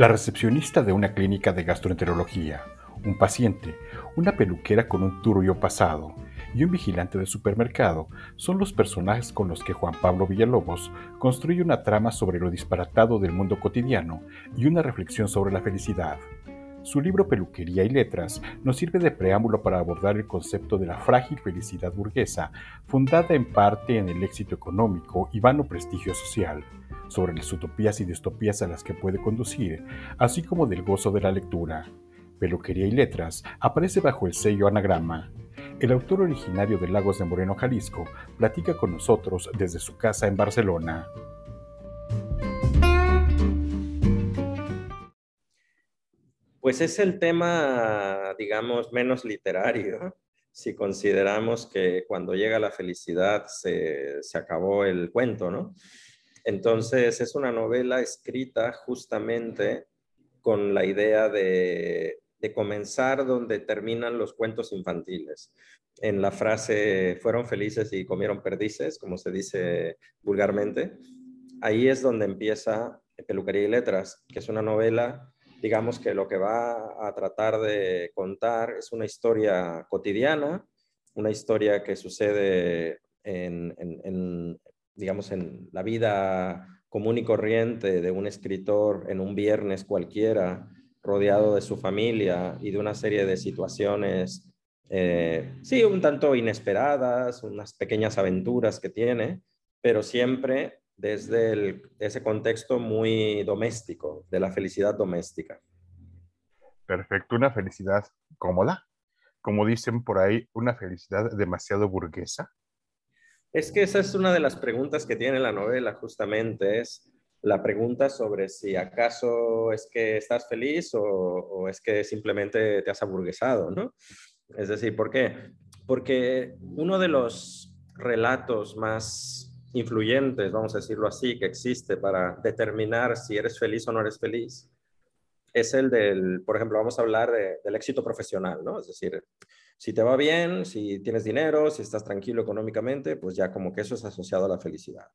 La recepcionista de una clínica de gastroenterología, un paciente, una peluquera con un turbio pasado y un vigilante de supermercado son los personajes con los que Juan Pablo Villalobos construye una trama sobre lo disparatado del mundo cotidiano y una reflexión sobre la felicidad. Su libro Peluquería y Letras nos sirve de preámbulo para abordar el concepto de la frágil felicidad burguesa, fundada en parte en el éxito económico y vano prestigio social sobre las utopías y distopías a las que puede conducir, así como del gozo de la lectura. Peluquería y Letras aparece bajo el sello Anagrama. El autor originario de Lagos de Moreno, Jalisco, platica con nosotros desde su casa en Barcelona. Pues es el tema, digamos, menos literario, si consideramos que cuando llega la felicidad se, se acabó el cuento, ¿no? Entonces es una novela escrita justamente con la idea de, comenzar donde terminan los cuentos infantiles. En la frase fueron felices y comieron perdices, como se dice vulgarmente, ahí es donde empieza Peluquería y Letras, que es una novela, digamos que lo que va a tratar de contar es una historia cotidiana, una historia que sucede en, digamos, en la vida común y corriente de un escritor en un viernes cualquiera, rodeado de su familia y de una serie de situaciones, eh, sí, un tanto inesperadas, unas pequeñas aventuras que tiene, pero siempre desde ese contexto muy doméstico, de la felicidad doméstica. Perfecto, una felicidad cómoda, como dicen por ahí, una felicidad demasiado burguesa. Es que esa es una de las preguntas que tiene la novela, justamente, es la pregunta sobre si acaso es que estás feliz o, es que simplemente te has aburguesado, ¿no? Es decir, ¿por qué? Porque uno de los relatos más influyentes, vamos a decirlo así, que existe para determinar si eres feliz o no eres feliz, es el del, por ejemplo, vamos a hablar del éxito profesional, ¿no? Es decir, si te va bien, si tienes dinero, si estás tranquilo económicamente, pues ya como que eso es asociado a la felicidad.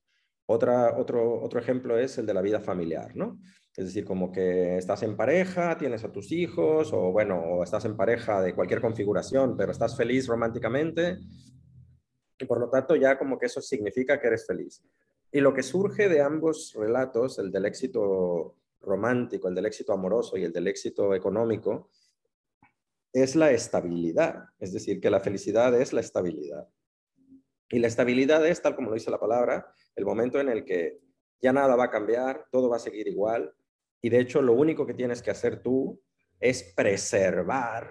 Otra, otro, otro ejemplo es el de la vida familiar, ¿no? Es decir, como que estás en pareja, tienes a tus hijos, o bueno, o estás en pareja de cualquier configuración, pero estás feliz románticamente, y por lo tanto ya como que eso significa que eres feliz. Y lo que surge de ambos relatos, el del éxito romántico, el del éxito amoroso y el del éxito económico, es la estabilidad, es decir, que la felicidad es la estabilidad. Y la estabilidad es, tal como lo dice la palabra, el momento en el que ya nada va a cambiar, todo va a seguir igual, y de hecho lo único que tienes que hacer tú es preservar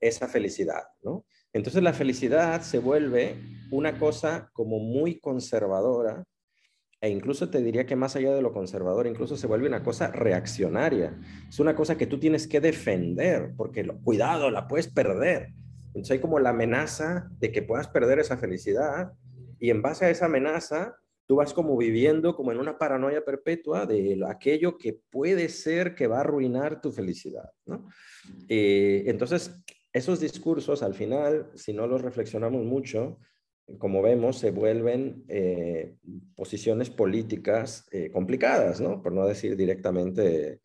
esa felicidad, ¿no? Entonces la felicidad se vuelve una cosa como muy conservadora e incluso te diría que más allá de lo conservador, incluso se vuelve una cosa reaccionaria. Es una cosa que tú tienes que defender, porque cuidado, la puedes perder. Entonces hay como la amenaza de que puedas perder esa felicidad y en base a esa amenaza tú vas como viviendo como en una paranoia perpetua de aquello que puede ser que va a arruinar tu felicidad. Eh, entonces, esos discursos al final, si no los reflexionamos mucho, como vemos, se vuelven eh, posiciones políticas eh, complicadas, ¿no? Por no decir directamente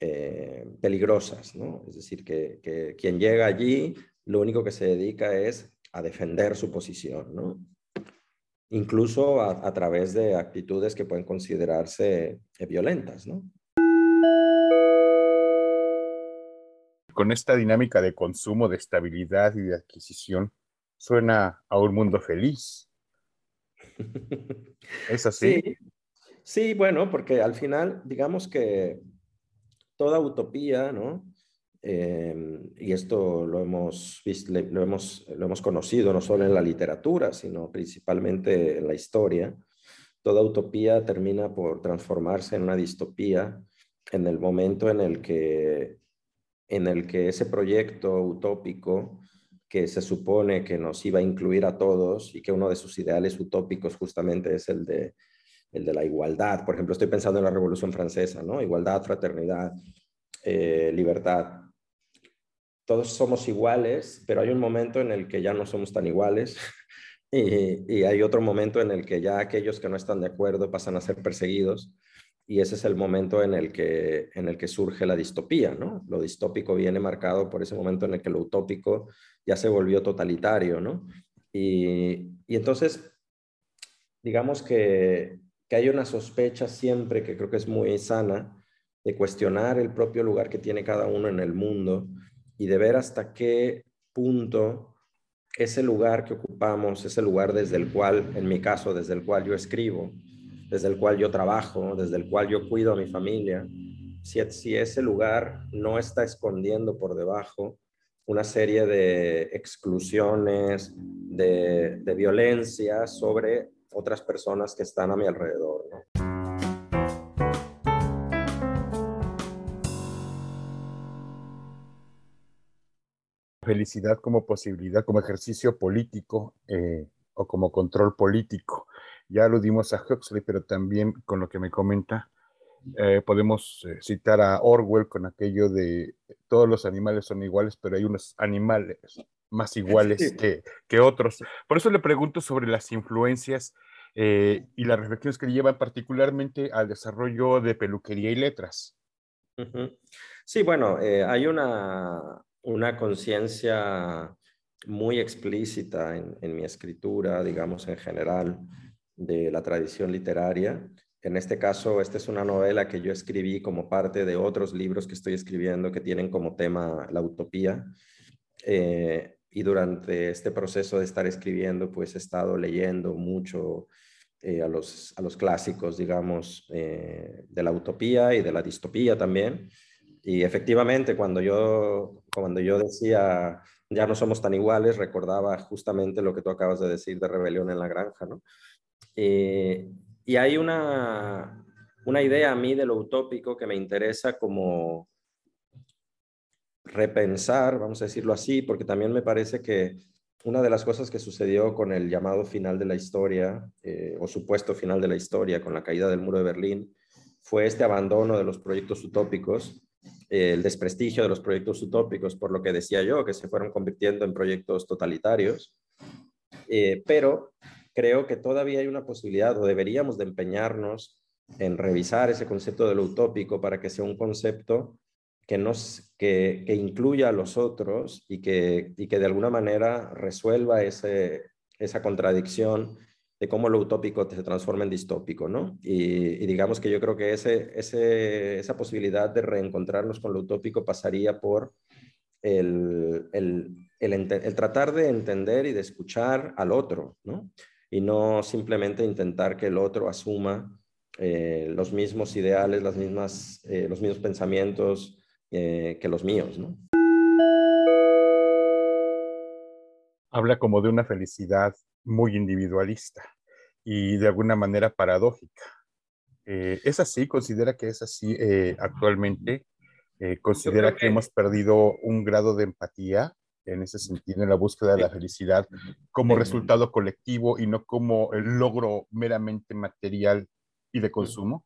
eh, peligrosas, ¿no? Es decir, que, quien llega allí lo único que se dedica es a defender su posición, ¿no? Incluso a, a través de actitudes que pueden considerarse violentas, ¿no? Con esta dinámica de consumo, de estabilidad y de adquisición, suena a un mundo feliz. ¿Es así? Sí. bueno, porque al final, digamos que toda utopía, ¿no? Em, y esto lo hemos, visto, lo, hemos, lo hemos conocido no solo en la literatura, sino principalmente en la historia, toda utopía termina por transformarse en una distopía en el momento en el que, en el que ese proyecto utópico que se supone que nos iba a incluir a todos y que uno de sus ideales utópicos justamente es el de, el de la igualdad. Por ejemplo, estoy pensando en la Revolución Francesa, ¿no? Igualdad, fraternidad, eh, libertad. Todos somos iguales, pero hay un momento en el que ya no somos tan iguales y, y hay otro momento en el que ya aquellos que no están de acuerdo pasan a ser perseguidos y ese es el momento en el que, en el que surge la distopía, ¿no? Lo distópico viene marcado por ese momento en el que lo utópico ya se volvió totalitario, ¿no? Y, y entonces, digamos que, que hay una sospecha siempre que creo que es muy sana de cuestionar el propio lugar que tiene cada uno en el mundo y de ver hasta qué punto ese lugar que ocupamos, ese lugar desde el cual, en mi caso, desde el cual yo escribo, desde el cual yo trabajo, desde el cual yo cuido a mi familia, si, ese lugar no está escondiendo por debajo una serie de exclusiones, de, de violencia sobre otras personas que están a mi alrededor. Felicidad como posibilidad, como ejercicio político eh, o como control político. Ya aludimos a Huxley, pero también con lo que me comenta, eh, podemos eh, citar a Orwell con aquello de todos los animales son iguales, pero hay unos animales más iguales que, que, otros. Por eso le pregunto sobre las influencias eh, y las reflexiones que llevan particularmente al desarrollo de peluquería y letras. Sí, bueno, hay una, una conciencia muy explícita en, en mi escritura, digamos, en general, de la tradición literaria. En este caso, esta es una novela que yo escribí como parte de otros libros que estoy escribiendo que tienen como tema la utopía. Eh, y durante este proceso de estar escribiendo, pues he estado leyendo mucho eh, a, los, a los clásicos, digamos, eh, de la utopía y de la distopía también. Y efectivamente, cuando yo, cuando yo decía, ya no somos tan iguales, recordaba justamente lo que tú acabas de decir de Rebelión en la Granja, ¿no? Eh, y hay una, una idea a mí de lo utópico que me interesa como repensar, vamos a decirlo así, porque también me parece que una de las cosas que sucedió con el llamado final de la historia, eh, o supuesto final de la historia, con la caída del muro de Berlín, fue este abandono de los proyectos utópicos, eh, el desprestigio de los proyectos utópicos, por lo que decía yo, que se fueron convirtiendo en proyectos totalitarios. pero creo que todavía hay una posibilidad o deberíamos de empeñarnos en revisar ese concepto de lo utópico para que sea un concepto que, nos, que, que incluya a los otros y que, y que de alguna manera resuelva ese, esa contradicción de cómo lo utópico se transforma en distópico, ¿no? Y, digamos que yo creo que ese, ese, esa posibilidad de reencontrarnos con lo utópico pasaría por el, el, el, el, tratar de entender y de escuchar al otro, ¿no? Y no simplemente intentar que el otro asuma eh, los mismos ideales, las mismas, eh, los mismos pensamientos eh, que los míos. ¿no? Habla como de una felicidad muy individualista y de alguna manera paradójica. ¿Es así? ¿Considera que es así actualmente? ¿Considera que hemos perdido un grado de empatía en ese sentido, en la búsqueda de la felicidad como resultado colectivo y no como el logro meramente material y de consumo?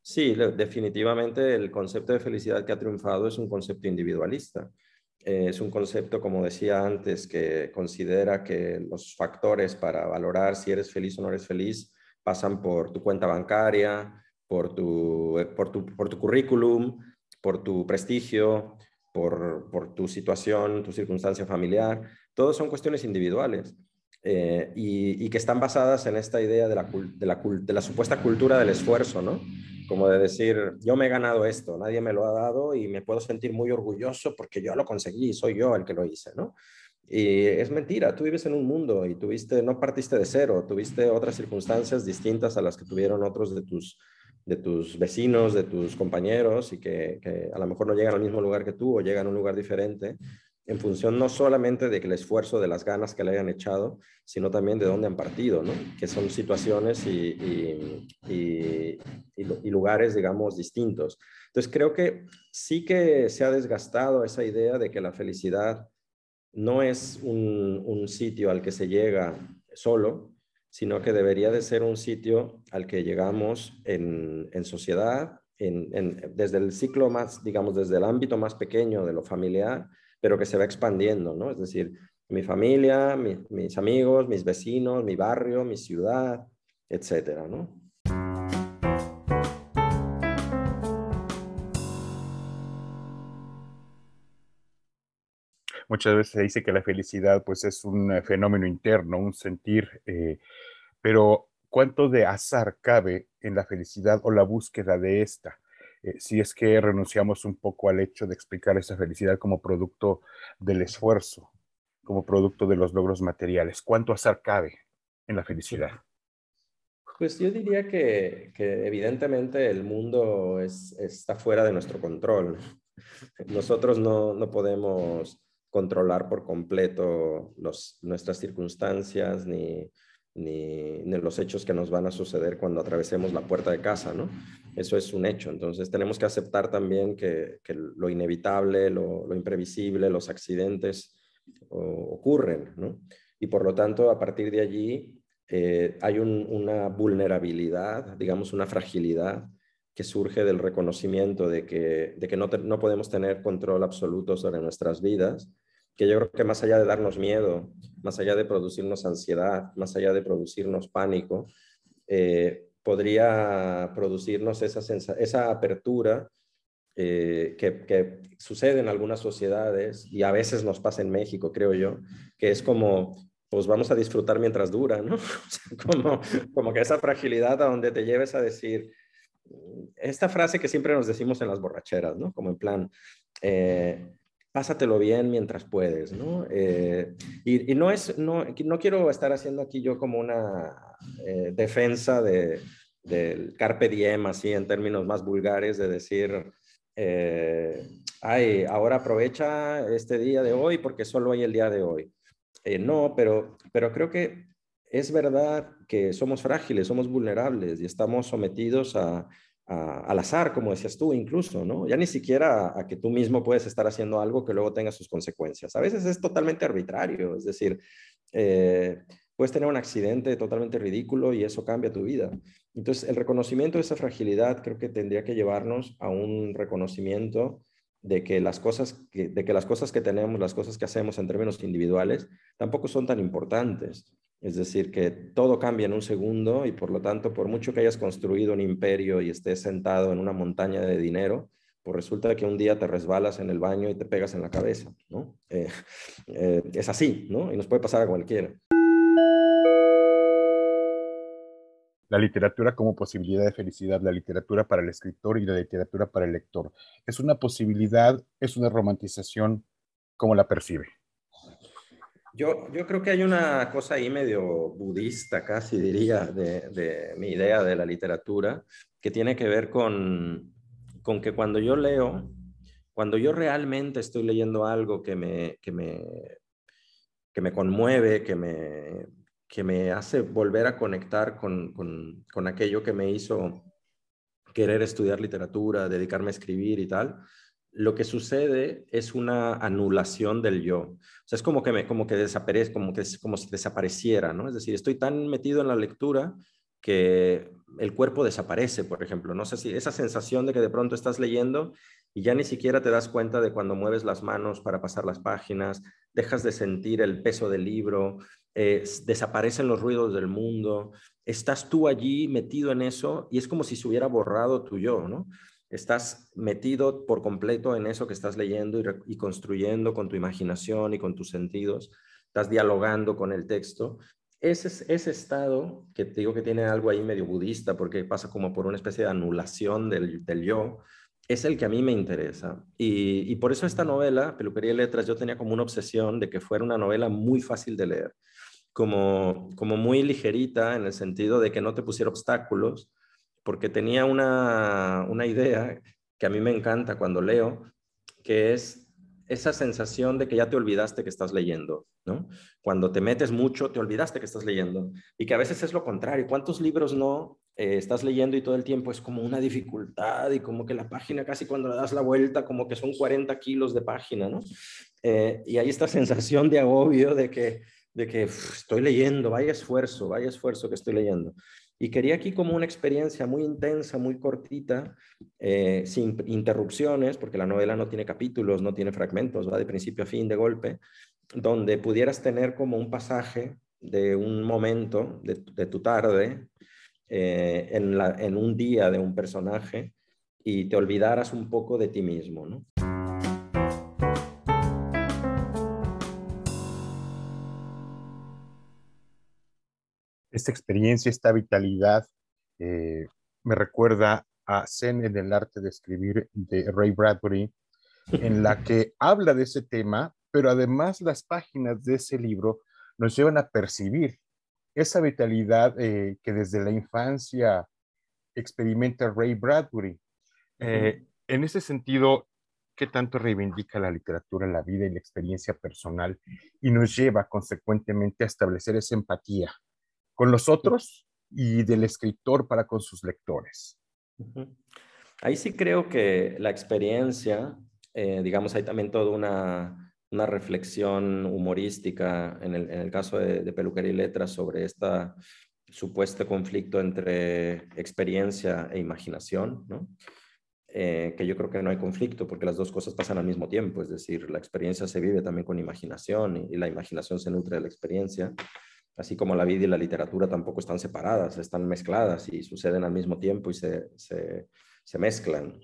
Sí, definitivamente el concepto de felicidad que ha triunfado es un concepto individualista. Eh, es un concepto, como decía antes, que considera que los factores para valorar si eres feliz o no eres feliz pasan por tu cuenta bancaria, por tu, eh, por tu, por tu currículum, por tu prestigio, por, tu situación, tu circunstancia familiar. Todos son cuestiones individuales eh, y, que están basadas en esta idea de la, de, la, supuesta cultura del esfuerzo, ¿no? Como de decir, yo me he ganado esto, nadie me lo ha dado y me puedo sentir muy orgulloso porque yo lo conseguí, soy yo el que lo hice, ¿no? Y es mentira, tú vives en un mundo y tuviste, no partiste de cero, tuviste otras circunstancias distintas a las que tuvieron otros de tus de tus vecinos, de tus compañeros y que, a lo mejor no llegan al mismo lugar que tú o llegan a un lugar diferente, en función no solamente de que el esfuerzo, de las ganas que le hayan echado, sino también de dónde han partido, ¿no? Que son situaciones y, y, lugares, digamos, distintos. Entonces creo que sí que se ha desgastado esa idea de que la felicidad no es un, un sitio al que se llega solo, sino que debería de ser un sitio al que llegamos en, sociedad, desde el ciclo más, digamos, desde el ámbito más pequeño de lo familiar, pero que se va expandiendo, ¿no? Es decir, mi familia, mis amigos, mis vecinos, mi barrio, mi ciudad, etcétera, ¿no? Muchas veces se dice que la felicidad pues es un eh, fenómeno interno, un sentir, eh, pero ¿cuánto de azar cabe en la felicidad o la búsqueda de esta? Eh, si es que renunciamos un poco al hecho de explicar esa felicidad como producto del esfuerzo, como producto de los logros materiales. ¿Cuánto azar cabe en la felicidad? Pues yo diría que, evidentemente el mundo está fuera de nuestro control. Nosotros no, no podemos controlar por completo nuestras circunstancias ni, ni, los hechos que nos van a suceder cuando atravesemos la puerta de casa, ¿no? Eso es un hecho. Entonces tenemos que aceptar también que, lo inevitable, lo, imprevisible, los accidentes ocurren, ¿no? Y por lo tanto, a partir de allí eh, hay una vulnerabilidad, digamos, una fragilidad que surge del reconocimiento de que, de que no, no podemos tener control absoluto sobre nuestras vidas que yo creo que más allá de darnos miedo, más allá de producirnos ansiedad, más allá de producirnos pánico, eh, podría producirnos esa, esa apertura eh, que, sucede en algunas sociedades y a veces nos pasa en México, creo yo, que es como, pues vamos a disfrutar mientras dura, ¿no? como, como que esa fragilidad a donde te lleves a decir, esta frase que siempre nos decimos en las borracheras, ¿no? Como en plan, eh, pásatelo bien mientras puedes, ¿no? Eh, y, no es, no, no quiero estar haciendo aquí yo como una eh, defensa de, del carpe diem, así en términos más vulgares, de decir, eh, ay, ahora aprovecha este día de hoy porque solo hay el día de hoy. no, pero, pero creo que es verdad que somos frágiles, somos vulnerables y estamos sometidos a, al azar, como decías tú, incluso, ¿no? Ya ni siquiera a, que tú mismo puedes estar haciendo algo que luego tenga sus consecuencias. A veces es totalmente arbitrario, es decir, eh, puedes tener un accidente totalmente ridículo y eso cambia tu vida. Entonces, el reconocimiento de esa fragilidad creo que tendría que llevarnos a un reconocimiento de que las cosas de que las cosas que tenemos, las cosas que hacemos en términos individuales, tampoco son tan importantes. Es decir, que todo cambia en un segundo y por lo tanto, por mucho que hayas construido un imperio y estés sentado en una montaña de dinero, pues resulta que un día te resbalas en el baño y te pegas en la cabeza, ¿no? Eh, eh, es así, ¿no? Y nos puede pasar a cualquiera. La literatura como posibilidad de felicidad, la literatura para el escritor y la literatura para el lector. ¿Es una posibilidad, es una romantización? ¿Cómo la percibe? Yo, yo creo que hay una cosa ahí medio budista, casi diría, de, mi idea de la literatura, que tiene que ver con, con que cuando yo leo, cuando yo realmente estoy leyendo algo que me, que me, que me conmueve, que me, que me hace volver a conectar con, con, con aquello que me hizo querer estudiar literatura, dedicarme a escribir y tal, lo que sucede es una anulación del yo. O sea, es como que, me, como que desaparece, como que como si desapareciera, ¿no? Es decir, estoy tan metido en la lectura que el cuerpo desaparece, por ejemplo. No sé si esa sensación de que de pronto estás leyendo y ya ni siquiera te das cuenta de cuando mueves las manos para pasar las páginas, dejas de sentir el peso del libro, eh, desaparecen los ruidos del mundo, estás tú allí metido en eso y es como si se hubiera borrado tu yo, ¿no? Estás metido por completo en eso que estás leyendo y, construyendo con tu imaginación y con tus sentidos, estás dialogando con el texto. Ese, ese estado, que te digo que tiene algo ahí medio budista, porque pasa como por una especie de anulación del, yo, es el que a mí me interesa. Y, por eso esta novela, Peluquería y Letras, yo tenía como una obsesión de que fuera una novela muy fácil de leer, como, como muy ligerita en el sentido de que no te pusiera obstáculos, porque tenía una, idea que a mí me encanta cuando leo, que es esa sensación de que ya te olvidaste que estás leyendo, ¿no? Cuando te metes mucho, te olvidaste que estás leyendo. Y que a veces es lo contrario. ¿Cuántos libros no eh, estás leyendo y todo el tiempo es como una dificultad y como que la página casi cuando le das la vuelta, como que son 40 kilos de página, ¿no? Eh, y hay esta sensación de agobio de que, de que estoy leyendo, vaya esfuerzo, vaya esfuerzo que estoy leyendo. Y quería aquí como una experiencia muy intensa, muy cortita, eh, sin interrupciones, porque la novela no tiene capítulos, no tiene fragmentos, va de principio a fin, de golpe, donde pudieras tener como un pasaje de un momento de, tu tarde eh, en, en un día de un personaje y te olvidaras un poco de ti mismo, ¿no? Esta experiencia, esta vitalidad, eh, me recuerda a Zen en el arte de escribir de Ray Bradbury, en la que habla de ese tema, pero además las páginas de ese libro nos llevan a percibir esa vitalidad eh, que desde la infancia experimenta Ray Bradbury. Eh, en ese sentido, ¿qué tanto reivindica la literatura la vida y la experiencia personal y nos lleva consecuentemente a establecer esa empatía con los otros y del escritor para con sus lectores? Ahí sí creo que la experiencia, eh, digamos, hay también toda una, reflexión humorística en el, caso de, de, Peluquería y Letras sobre este supuesto conflicto entre experiencia e imaginación, ¿no? Eh, que yo creo que no hay conflicto porque las dos cosas pasan al mismo tiempo, es decir, la experiencia se vive también con imaginación y, la imaginación se nutre de la experiencia, así como la vida y la literatura tampoco están separadas, están mezcladas y suceden al mismo tiempo y se, se, mezclan.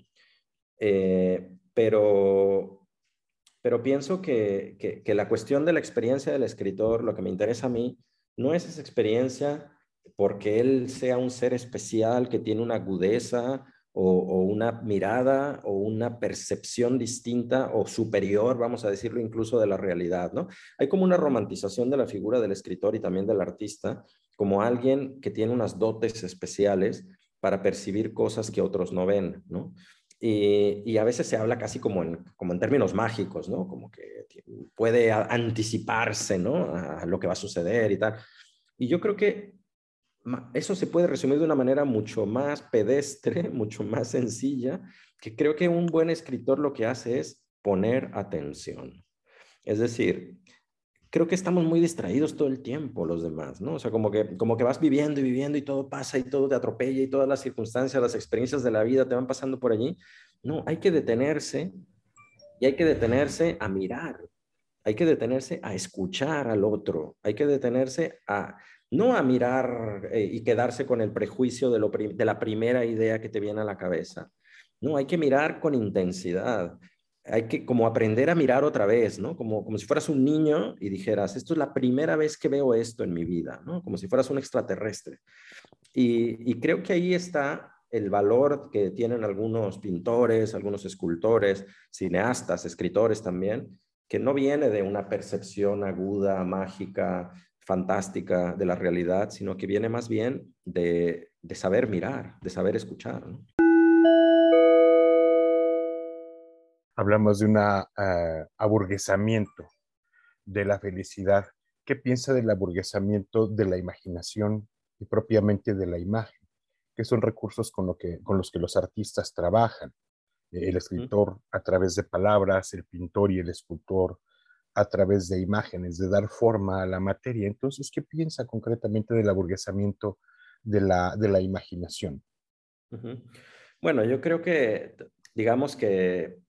Eh, pero, pero pienso que, que, que la cuestión de la experiencia del escritor, lo que me interesa a mí, no es esa experiencia porque él sea un ser especial que tiene una agudeza o, una mirada o una percepción distinta o superior, vamos a decirlo incluso de la realidad, ¿no? Hay como una romantización de la figura del escritor y también del artista como alguien que tiene unas dotes especiales para percibir cosas que otros no ven, ¿no? Y, a veces se habla casi como en, como en términos mágicos, ¿no? Como que puede anticiparse, ¿no? A lo que va a suceder y tal. Y yo creo que eso se puede resumir de una manera mucho más pedestre, mucho más sencilla, que creo que un buen escritor lo que hace es poner atención. Es decir, creo que estamos muy distraídos todo el tiempo los demás, ¿no? O sea, como que, como que vas viviendo y viviendo y todo pasa y todo te atropella y todas las circunstancias, las experiencias de la vida te van pasando por allí. No, hay que detenerse y hay que detenerse a mirar, hay que detenerse a escuchar al otro, hay que detenerse a no a mirar eh, y quedarse con el prejuicio de, de la primera idea que te viene a la cabeza. No, hay que mirar con intensidad. Hay que como aprender a mirar otra vez, ¿no? Como, como si fueras un niño y dijeras, esto es la primera vez que veo esto en mi vida, ¿no? Como si fueras un extraterrestre. Y, y creo que ahí está el valor que tienen algunos pintores, algunos escultores, cineastas, escritores también, que no viene de una percepción aguda, mágica, fantástica de la realidad, sino que viene más bien de, saber mirar, de saber escuchar. Hablamos de un uh, aburguesamiento de la felicidad. ¿Qué piensa del aburguesamiento de la imaginación y propiamente de la imagen? que son recursos con, lo que, con los que los artistas trabajan? El escritor a través de palabras, el pintor y el escultor a través de imágenes, de dar forma a la materia. Entonces, ¿qué piensa concretamente del aburguesamiento de la, de la imaginación? Bueno, yo creo que, digamos que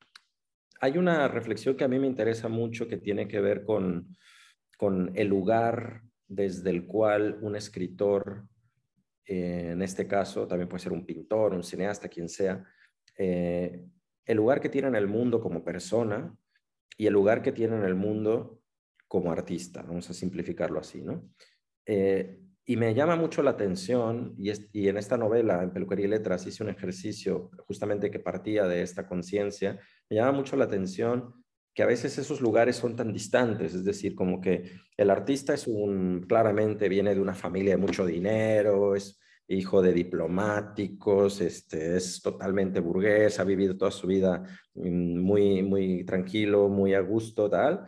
hay una reflexión que a mí me interesa mucho que tiene que ver con, con el lugar desde el cual un escritor, eh, en este caso, también puede ser un pintor, un cineasta, quien sea, eh, el lugar que tiene en el mundo como persona y el lugar que tiene en el mundo como artista, vamos a simplificarlo así, ¿no? Eh, y me llama mucho la atención, y, y, en esta novela, en Peluquería y Letras, hice un ejercicio justamente que partía de esta conciencia, me llama mucho la atención que a veces esos lugares son tan distantes, es decir, como que el artista es un, claramente viene de una familia de mucho dinero, es hijo de diplomáticos, este, es totalmente burgués, ha vivido toda su vida mm, muy, muy tranquilo, muy a gusto, tal.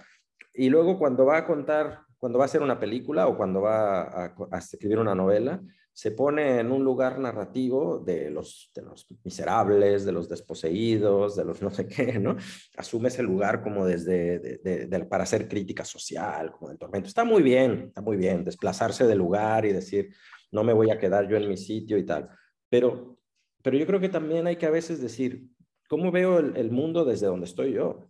Y luego cuando va a contar, cuando va a hacer una película o cuando va a, escribir una novela, se pone en un lugar narrativo de los, de los miserables, de los desposeídos, de los no sé qué, ¿no? Asume ese lugar como desde, para hacer crítica social, como el tormento. Está muy bien, está muy bien, desplazarse del lugar y decir, no me voy a quedar yo en mi sitio y tal. Pero, pero yo creo que también hay que a veces decir, ¿cómo veo el, mundo desde donde estoy yo?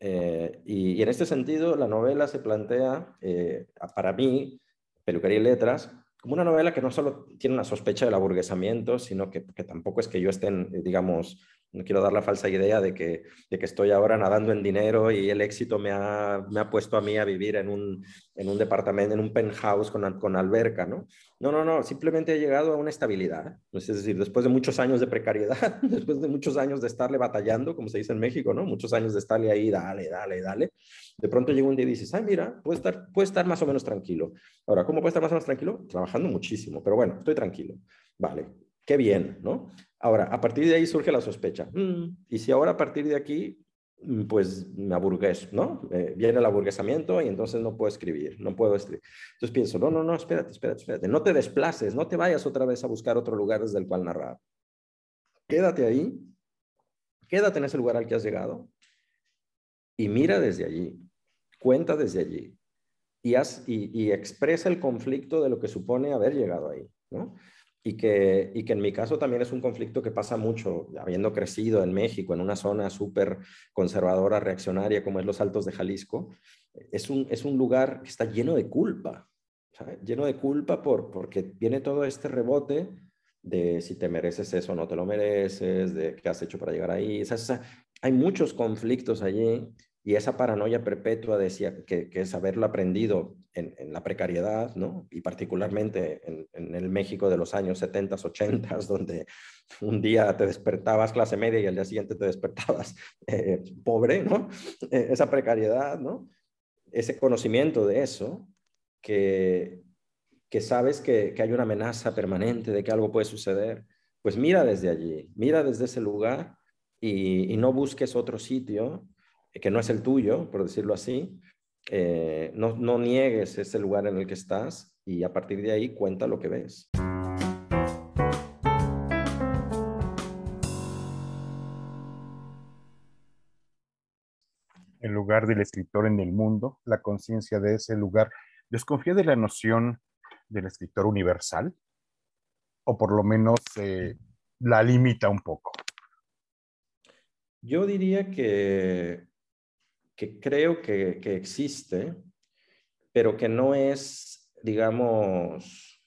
Eh, y, en este sentido, la novela se plantea, eh, para mí, Peluquería y Letras, como una novela que no solo tiene una sospecha del aburguesamiento, sino que, tampoco es que yo esté, digamos, No quiero dar la falsa idea de que, de que estoy ahora nadando en dinero y el éxito me ha, me ha puesto a mí a vivir en un, en un departamento, en un penthouse con, con alberca, ¿no? No, no, no, simplemente he llegado a una estabilidad. Es decir, después de muchos años de precariedad, después de muchos años de estarle batallando, como se dice en México, ¿no? Muchos años de estarle ahí, dale, dale, dale. De pronto llega un día y dices, ay, mira, puedo estar, puedo estar más o menos tranquilo. Ahora, ¿cómo puedo estar más o menos tranquilo? Trabajando muchísimo, pero bueno, estoy tranquilo. Vale, qué bien, ¿no? Ahora, a partir de ahí surge la sospecha. Mm, y si ahora a partir de aquí, mm, pues me aburgues, ¿no? Eh, viene el aburguesamiento y entonces no puedo escribir, no puedo escribir. Entonces pienso, no, no, no, espérate, espérate, espérate. No te desplaces, no te vayas otra vez a buscar otro lugar desde el cual narrar. Quédate ahí, quédate en ese lugar al que has llegado y mira desde allí, cuenta desde allí y, y, y expresa el conflicto de lo que supone haber llegado ahí, ¿no? Y que, y que en mi caso también es un conflicto que pasa mucho, habiendo crecido en México, en una zona súper conservadora, reaccionaria como es los Altos de Jalisco, es un, es un lugar que está lleno de culpa, lleno de culpa por, porque viene todo este rebote de si te mereces eso o no te lo mereces, de qué has hecho para llegar ahí. hay muchos conflictos allí y esa paranoia perpetua decía que, que es haberlo aprendido en, la precariedad, ¿no? Y particularmente en, el México de los años 70, 80, donde un día te despertabas clase media y al día siguiente te despertabas eh, pobre, ¿no? Eh, esa precariedad, ¿no? Ese conocimiento de eso, que, que sabes que, que hay una amenaza permanente de que algo puede suceder, pues mira desde allí, mira desde ese lugar y, y no busques otro sitio que no es el tuyo, por decirlo así, eh, no, no niegues ese lugar en el que estás y a partir de ahí cuenta lo que ves. El lugar del escritor en el mundo, la conciencia de ese lugar, desconfía de la noción del escritor universal, o por lo menos eh, la limita un poco. Yo diría que que creo que, existe, pero que no es, digamos,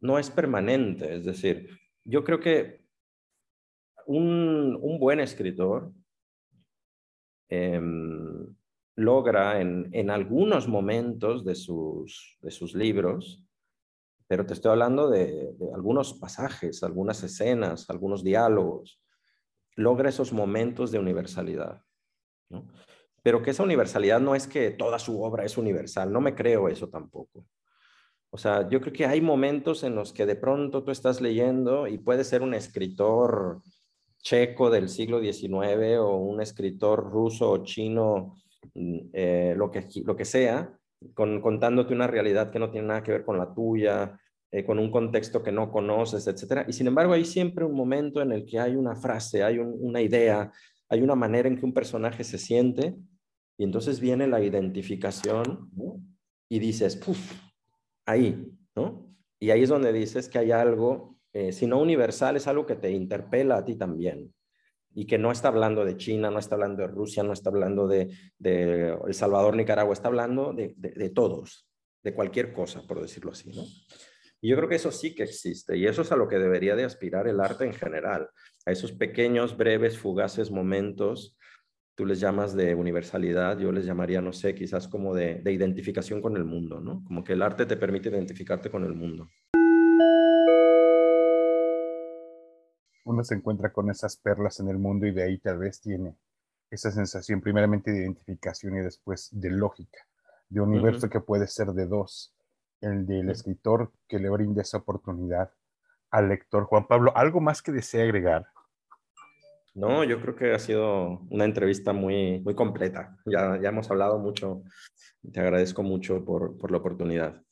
no es permanente. Es decir, yo creo que un, buen escritor em, logra en, algunos momentos de sus, de sus libros, pero te estoy hablando de, de, algunos pasajes, algunas escenas, algunos diálogos, logra esos momentos de universalidad. ¿no? Pero que esa universalidad no es que toda su obra es universal, no me creo eso tampoco. O sea, yo creo que hay momentos en los que de pronto tú estás leyendo y puede ser un escritor checo del siglo XIX o un escritor ruso o chino, mm, eh, lo, que, lo que sea, contándote una realidad que no tiene nada que ver con la tuya, eh, con un contexto que no conoces, etc. Y sin embargo, hay siempre un momento en el que hay una frase, hay una idea, hay una manera en que un personaje se siente y entonces viene la identificación y dices, puff, ahí, ¿no? Y ahí es donde dices que hay algo, eh, si no universal, es algo que te interpela a ti también. Y que no está hablando de China, no está hablando de Rusia, no está hablando de, El Salvador, Nicaragua, está hablando de, de, todos, de cualquier cosa, por decirlo así, ¿no? Y yo creo que eso sí que existe y eso es a lo que debería de aspirar el arte en general, a esos pequeños, breves, fugaces momentos tú les llamas de universalidad, yo les llamaría, no sé, quizás como de, identificación con el mundo, ¿no? Como que el arte te permite identificarte con el mundo. Uno se encuentra con esas perlas en el mundo y de ahí tal vez tiene esa sensación primeramente de identificación y después de lógica, de universo que puede ser de dos, el del escritor que le brinda esa oportunidad al lector. Juan Pablo, ¿algo más que desea agregar? No, yo creo que ha sido una entrevista muy, muy completa. Ya, ya hemos hablado mucho. Te agradezco mucho por, por la oportunidad.